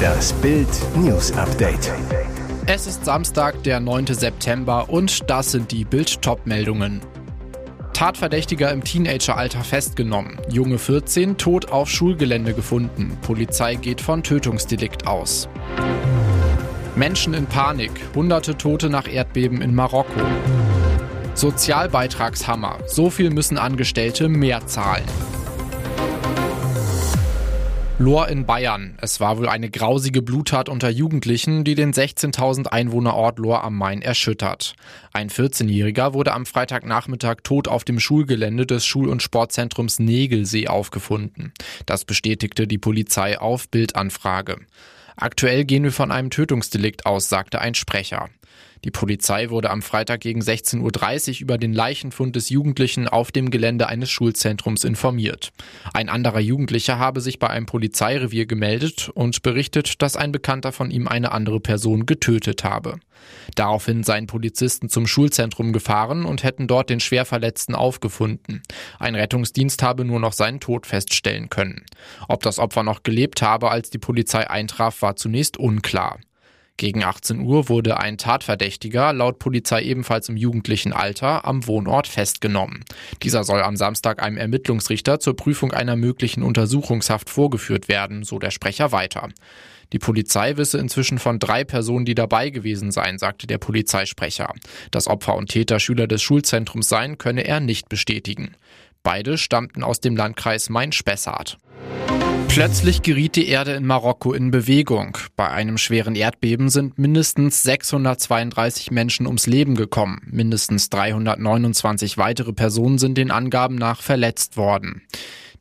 Das Bild News Update. Es ist Samstag, der 9. September und das sind die Bild meldungen Tatverdächtiger im Teenageralter festgenommen. Junge 14 tot auf Schulgelände gefunden. Polizei geht von Tötungsdelikt aus. Menschen in Panik. Hunderte Tote nach Erdbeben in Marokko. Sozialbeitragshammer. So viel müssen Angestellte mehr zahlen. Lohr in Bayern. Es war wohl eine grausige Bluttat unter Jugendlichen, die den 16.000 Einwohnerort Lohr am Main erschüttert. Ein 14-Jähriger wurde am Freitagnachmittag tot auf dem Schulgelände des Schul- und Sportzentrums Negelsee aufgefunden. Das bestätigte die Polizei auf Bildanfrage. Aktuell gehen wir von einem Tötungsdelikt aus, sagte ein Sprecher. Die Polizei wurde am Freitag gegen 16.30 Uhr über den Leichenfund des Jugendlichen auf dem Gelände eines Schulzentrums informiert. Ein anderer Jugendlicher habe sich bei einem Polizeirevier gemeldet und berichtet, dass ein Bekannter von ihm eine andere Person getötet habe. Daraufhin seien Polizisten zum Schulzentrum gefahren und hätten dort den Schwerverletzten aufgefunden. Ein Rettungsdienst habe nur noch seinen Tod feststellen können. Ob das Opfer noch gelebt habe, als die Polizei eintraf, war zunächst unklar. Gegen 18 Uhr wurde ein Tatverdächtiger, laut Polizei ebenfalls im jugendlichen Alter, am Wohnort festgenommen. Dieser soll am Samstag einem Ermittlungsrichter zur Prüfung einer möglichen Untersuchungshaft vorgeführt werden, so der Sprecher weiter. Die Polizei wisse inzwischen von drei Personen, die dabei gewesen seien, sagte der Polizeisprecher. Dass Opfer und Täter Schüler des Schulzentrums seien, könne er nicht bestätigen. Beide stammten aus dem Landkreis Main-Spessart. Plötzlich geriet die Erde in Marokko in Bewegung. Bei einem schweren Erdbeben sind mindestens 632 Menschen ums Leben gekommen. Mindestens 329 weitere Personen sind den Angaben nach verletzt worden.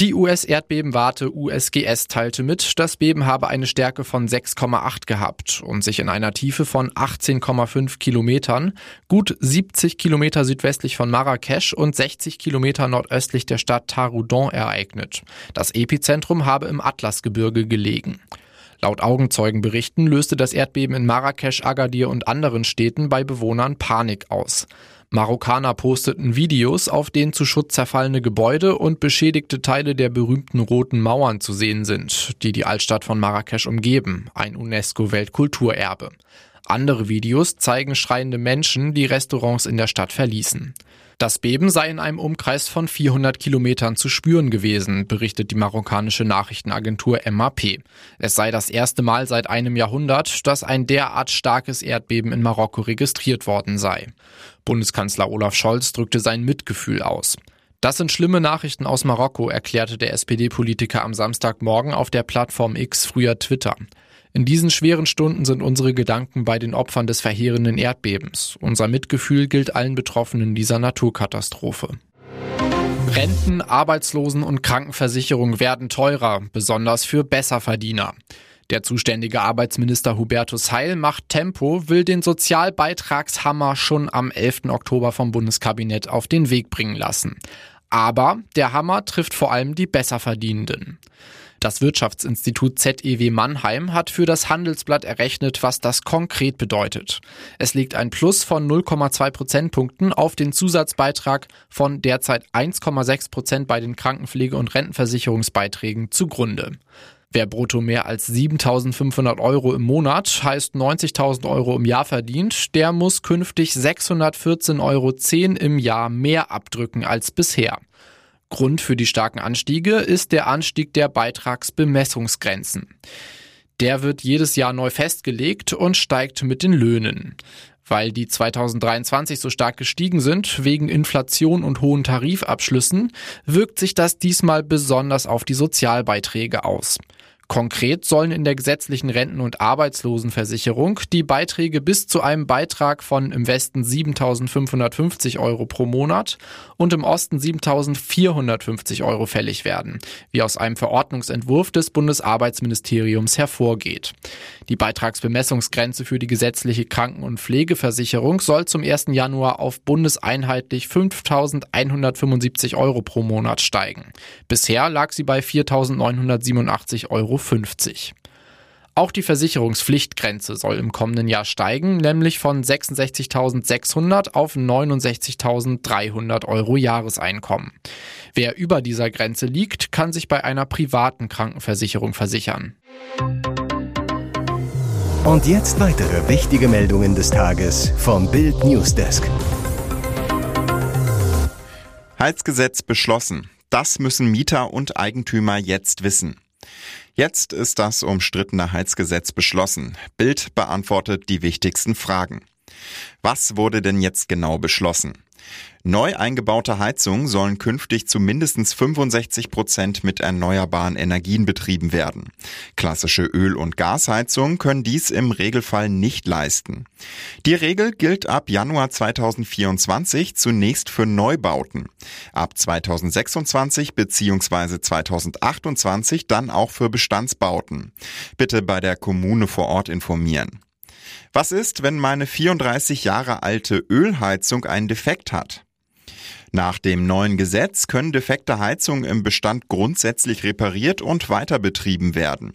Die US-Erdbebenwarte USGS teilte mit, das Beben habe eine Stärke von 6,8 gehabt und sich in einer Tiefe von 18,5 Kilometern, gut 70 Kilometer südwestlich von Marrakesch und 60 Kilometer nordöstlich der Stadt Taroudon ereignet. Das Epizentrum habe im Atlasgebirge gelegen. Laut Augenzeugenberichten löste das Erdbeben in Marrakesch, Agadir und anderen Städten bei Bewohnern Panik aus. Marokkaner posteten Videos, auf denen zu Schutz zerfallene Gebäude und beschädigte Teile der berühmten Roten Mauern zu sehen sind, die die Altstadt von Marrakesch umgeben, ein UNESCO-Weltkulturerbe. Andere Videos zeigen schreiende Menschen, die Restaurants in der Stadt verließen. Das Beben sei in einem Umkreis von 400 Kilometern zu spüren gewesen, berichtet die marokkanische Nachrichtenagentur MAP. Es sei das erste Mal seit einem Jahrhundert, dass ein derart starkes Erdbeben in Marokko registriert worden sei. Bundeskanzler Olaf Scholz drückte sein Mitgefühl aus. Das sind schlimme Nachrichten aus Marokko, erklärte der SPD-Politiker am Samstagmorgen auf der Plattform X früher Twitter. In diesen schweren Stunden sind unsere Gedanken bei den Opfern des verheerenden Erdbebens. Unser Mitgefühl gilt allen Betroffenen dieser Naturkatastrophe. Renten, Arbeitslosen und Krankenversicherung werden teurer, besonders für Besserverdiener. Der zuständige Arbeitsminister Hubertus Heil macht Tempo, will den Sozialbeitragshammer schon am 11. Oktober vom Bundeskabinett auf den Weg bringen lassen. Aber der Hammer trifft vor allem die Besserverdienenden. Das Wirtschaftsinstitut ZEW Mannheim hat für das Handelsblatt errechnet, was das konkret bedeutet. Es liegt ein Plus von 0,2 Prozentpunkten auf den Zusatzbeitrag von derzeit 1,6 Prozent bei den Krankenpflege- und Rentenversicherungsbeiträgen zugrunde. Wer brutto mehr als 7.500 Euro im Monat, heißt 90.000 Euro im Jahr verdient, der muss künftig 614,10 Euro im Jahr mehr abdrücken als bisher. Grund für die starken Anstiege ist der Anstieg der Beitragsbemessungsgrenzen. Der wird jedes Jahr neu festgelegt und steigt mit den Löhnen. Weil die 2023 so stark gestiegen sind, wegen Inflation und hohen Tarifabschlüssen, wirkt sich das diesmal besonders auf die Sozialbeiträge aus. Konkret sollen in der gesetzlichen Renten- und Arbeitslosenversicherung die Beiträge bis zu einem Beitrag von im Westen 7.550 Euro pro Monat und im Osten 7.450 Euro fällig werden, wie aus einem Verordnungsentwurf des Bundesarbeitsministeriums hervorgeht. Die Beitragsbemessungsgrenze für die gesetzliche Kranken- und Pflegeversicherung soll zum 1. Januar auf bundeseinheitlich 5.175 Euro pro Monat steigen. Bisher lag sie bei 4.987 Euro. Auch die Versicherungspflichtgrenze soll im kommenden Jahr steigen, nämlich von 66.600 auf 69.300 Euro Jahreseinkommen. Wer über dieser Grenze liegt, kann sich bei einer privaten Krankenversicherung versichern. Und jetzt weitere wichtige Meldungen des Tages vom Bild Newsdesk. Heizgesetz beschlossen. Das müssen Mieter und Eigentümer jetzt wissen. Jetzt ist das umstrittene Heizgesetz beschlossen. Bild beantwortet die wichtigsten Fragen. Was wurde denn jetzt genau beschlossen? Neu eingebaute Heizungen sollen künftig zu mindestens 65 Prozent mit erneuerbaren Energien betrieben werden. Klassische Öl- und Gasheizungen können dies im Regelfall nicht leisten. Die Regel gilt ab Januar 2024 zunächst für Neubauten. Ab 2026 bzw. 2028 dann auch für Bestandsbauten. Bitte bei der Kommune vor Ort informieren. Was ist, wenn meine 34 Jahre alte Ölheizung einen Defekt hat? Nach dem neuen Gesetz können defekte Heizungen im Bestand grundsätzlich repariert und weiter betrieben werden.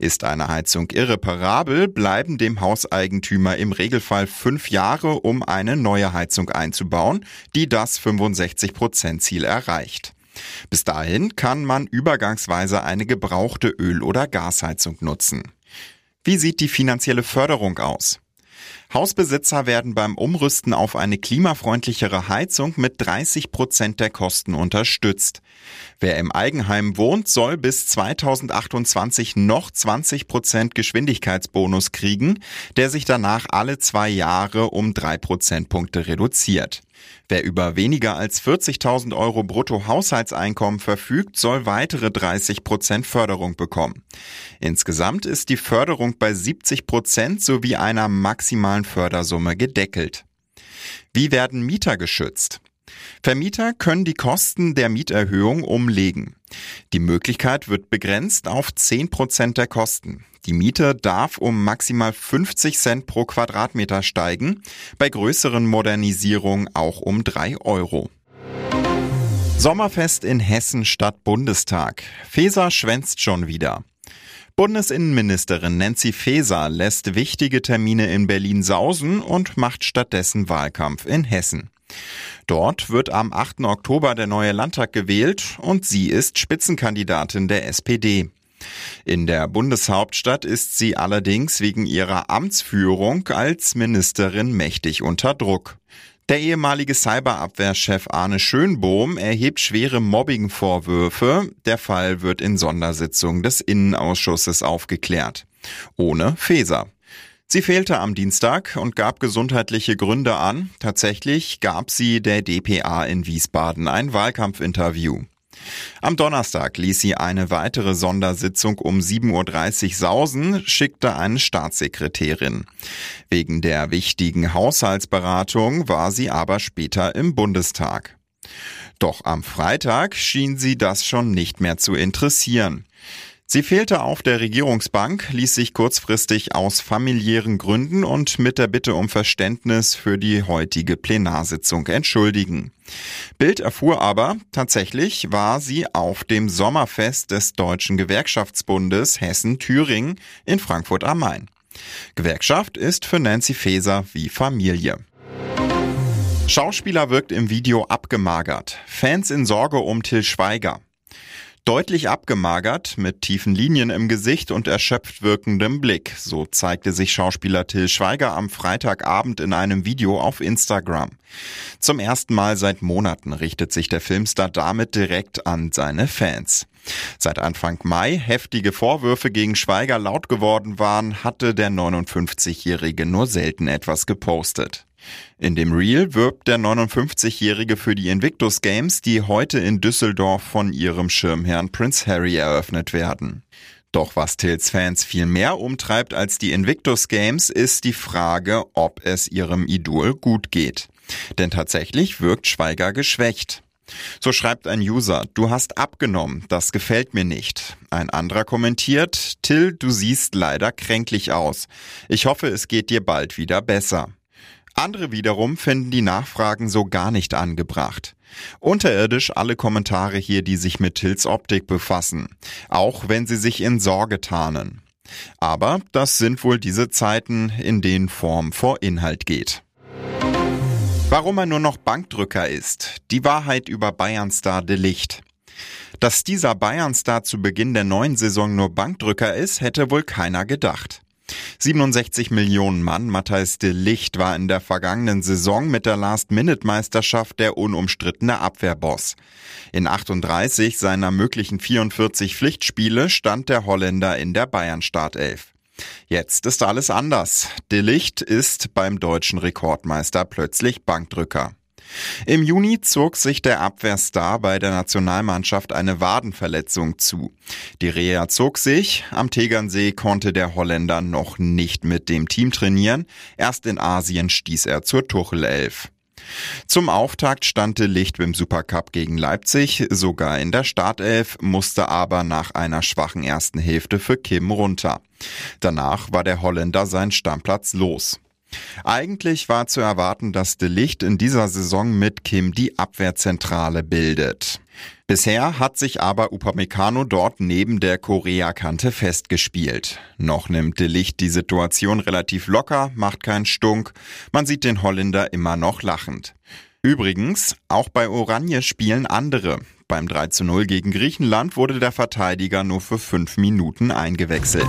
Ist eine Heizung irreparabel, bleiben dem Hauseigentümer im Regelfall fünf Jahre, um eine neue Heizung einzubauen, die das 65%-Ziel erreicht. Bis dahin kann man übergangsweise eine gebrauchte Öl- oder Gasheizung nutzen. Wie sieht die finanzielle Förderung aus? Hausbesitzer werden beim Umrüsten auf eine klimafreundlichere Heizung mit 30 Prozent der Kosten unterstützt. Wer im Eigenheim wohnt, soll bis 2028 noch 20 Prozent Geschwindigkeitsbonus kriegen, der sich danach alle zwei Jahre um drei Prozentpunkte reduziert. Wer über weniger als 40.000 Euro Bruttohaushaltseinkommen verfügt, soll weitere 30 Prozent Förderung bekommen. Insgesamt ist die Förderung bei 70 Prozent sowie einer maximalen Fördersumme gedeckelt. Wie werden Mieter geschützt? Vermieter können die Kosten der Mieterhöhung umlegen. Die Möglichkeit wird begrenzt auf 10 Prozent der Kosten. Die Miete darf um maximal 50 Cent pro Quadratmeter steigen, bei größeren Modernisierungen auch um 3 Euro. Sommerfest in Hessen statt Bundestag. Feser schwänzt schon wieder. Bundesinnenministerin Nancy Faeser lässt wichtige Termine in Berlin sausen und macht stattdessen Wahlkampf in Hessen. Dort wird am 8. Oktober der neue Landtag gewählt und sie ist Spitzenkandidatin der SPD. In der Bundeshauptstadt ist sie allerdings wegen ihrer Amtsführung als Ministerin mächtig unter Druck. Der ehemalige Cyberabwehrchef Arne Schönbohm erhebt schwere Mobbing-Vorwürfe. Der Fall wird in Sondersitzung des Innenausschusses aufgeklärt. Ohne Feser. Sie fehlte am Dienstag und gab gesundheitliche Gründe an. Tatsächlich gab sie der DPA in Wiesbaden ein Wahlkampfinterview. Am Donnerstag ließ sie eine weitere Sondersitzung um 7.30 Uhr sausen, schickte eine Staatssekretärin. Wegen der wichtigen Haushaltsberatung war sie aber später im Bundestag. Doch am Freitag schien sie das schon nicht mehr zu interessieren. Sie fehlte auf der Regierungsbank, ließ sich kurzfristig aus familiären Gründen und mit der Bitte um Verständnis für die heutige Plenarsitzung entschuldigen. Bild erfuhr aber, tatsächlich war sie auf dem Sommerfest des Deutschen Gewerkschaftsbundes Hessen-Thüringen in Frankfurt am Main. Gewerkschaft ist für Nancy Faeser wie Familie. Schauspieler wirkt im Video abgemagert. Fans in Sorge um Till Schweiger. Deutlich abgemagert, mit tiefen Linien im Gesicht und erschöpft wirkendem Blick. So zeigte sich Schauspieler Till Schweiger am Freitagabend in einem Video auf Instagram. Zum ersten Mal seit Monaten richtet sich der Filmstar damit direkt an seine Fans. Seit Anfang Mai heftige Vorwürfe gegen Schweiger laut geworden waren, hatte der 59-Jährige nur selten etwas gepostet. In dem Reel wirbt der 59-Jährige für die Invictus Games, die heute in Düsseldorf von ihrem Schirmherrn Prince Harry eröffnet werden. Doch was Tills Fans viel mehr umtreibt als die Invictus Games, ist die Frage, ob es ihrem Idol gut geht. Denn tatsächlich wirkt Schweiger geschwächt. So schreibt ein User, du hast abgenommen, das gefällt mir nicht. Ein anderer kommentiert, Till, du siehst leider kränklich aus. Ich hoffe, es geht dir bald wieder besser. Andere wiederum finden die Nachfragen so gar nicht angebracht. Unterirdisch alle Kommentare hier, die sich mit Tills Optik befassen, auch wenn sie sich in Sorge tarnen. Aber das sind wohl diese Zeiten, in denen Form vor Inhalt geht. Warum er nur noch Bankdrücker ist. Die Wahrheit über Bayernstar de Licht. Dass dieser Bayernstar zu Beginn der neuen Saison nur Bankdrücker ist, hätte wohl keiner gedacht. 67 Millionen Mann Matthijs de Licht war in der vergangenen Saison mit der Last-Minute-Meisterschaft der unumstrittene Abwehrboss. In 38 seiner möglichen 44 Pflichtspiele stand der Holländer in der Bayern-Startelf. Jetzt ist alles anders. De Licht ist beim deutschen Rekordmeister plötzlich Bankdrücker. Im Juni zog sich der Abwehrstar bei der Nationalmannschaft eine Wadenverletzung zu. Die Reha zog sich, am Tegernsee konnte der Holländer noch nicht mit dem Team trainieren, erst in Asien stieß er zur Tuchel-Elf. Zum Auftakt stand Licht beim Supercup gegen Leipzig, sogar in der Startelf, musste aber nach einer schwachen ersten Hälfte für Kim runter. Danach war der Holländer sein Stammplatz los. Eigentlich war zu erwarten, dass De Licht in dieser Saison mit Kim die Abwehrzentrale bildet. Bisher hat sich aber Upamecano dort neben der Korea-Kante festgespielt. Noch nimmt De Licht die Situation relativ locker, macht keinen Stunk. Man sieht den Holländer immer noch lachend. Übrigens, auch bei Oranje spielen andere. Beim 3 zu 0 gegen Griechenland wurde der Verteidiger nur für fünf Minuten eingewechselt.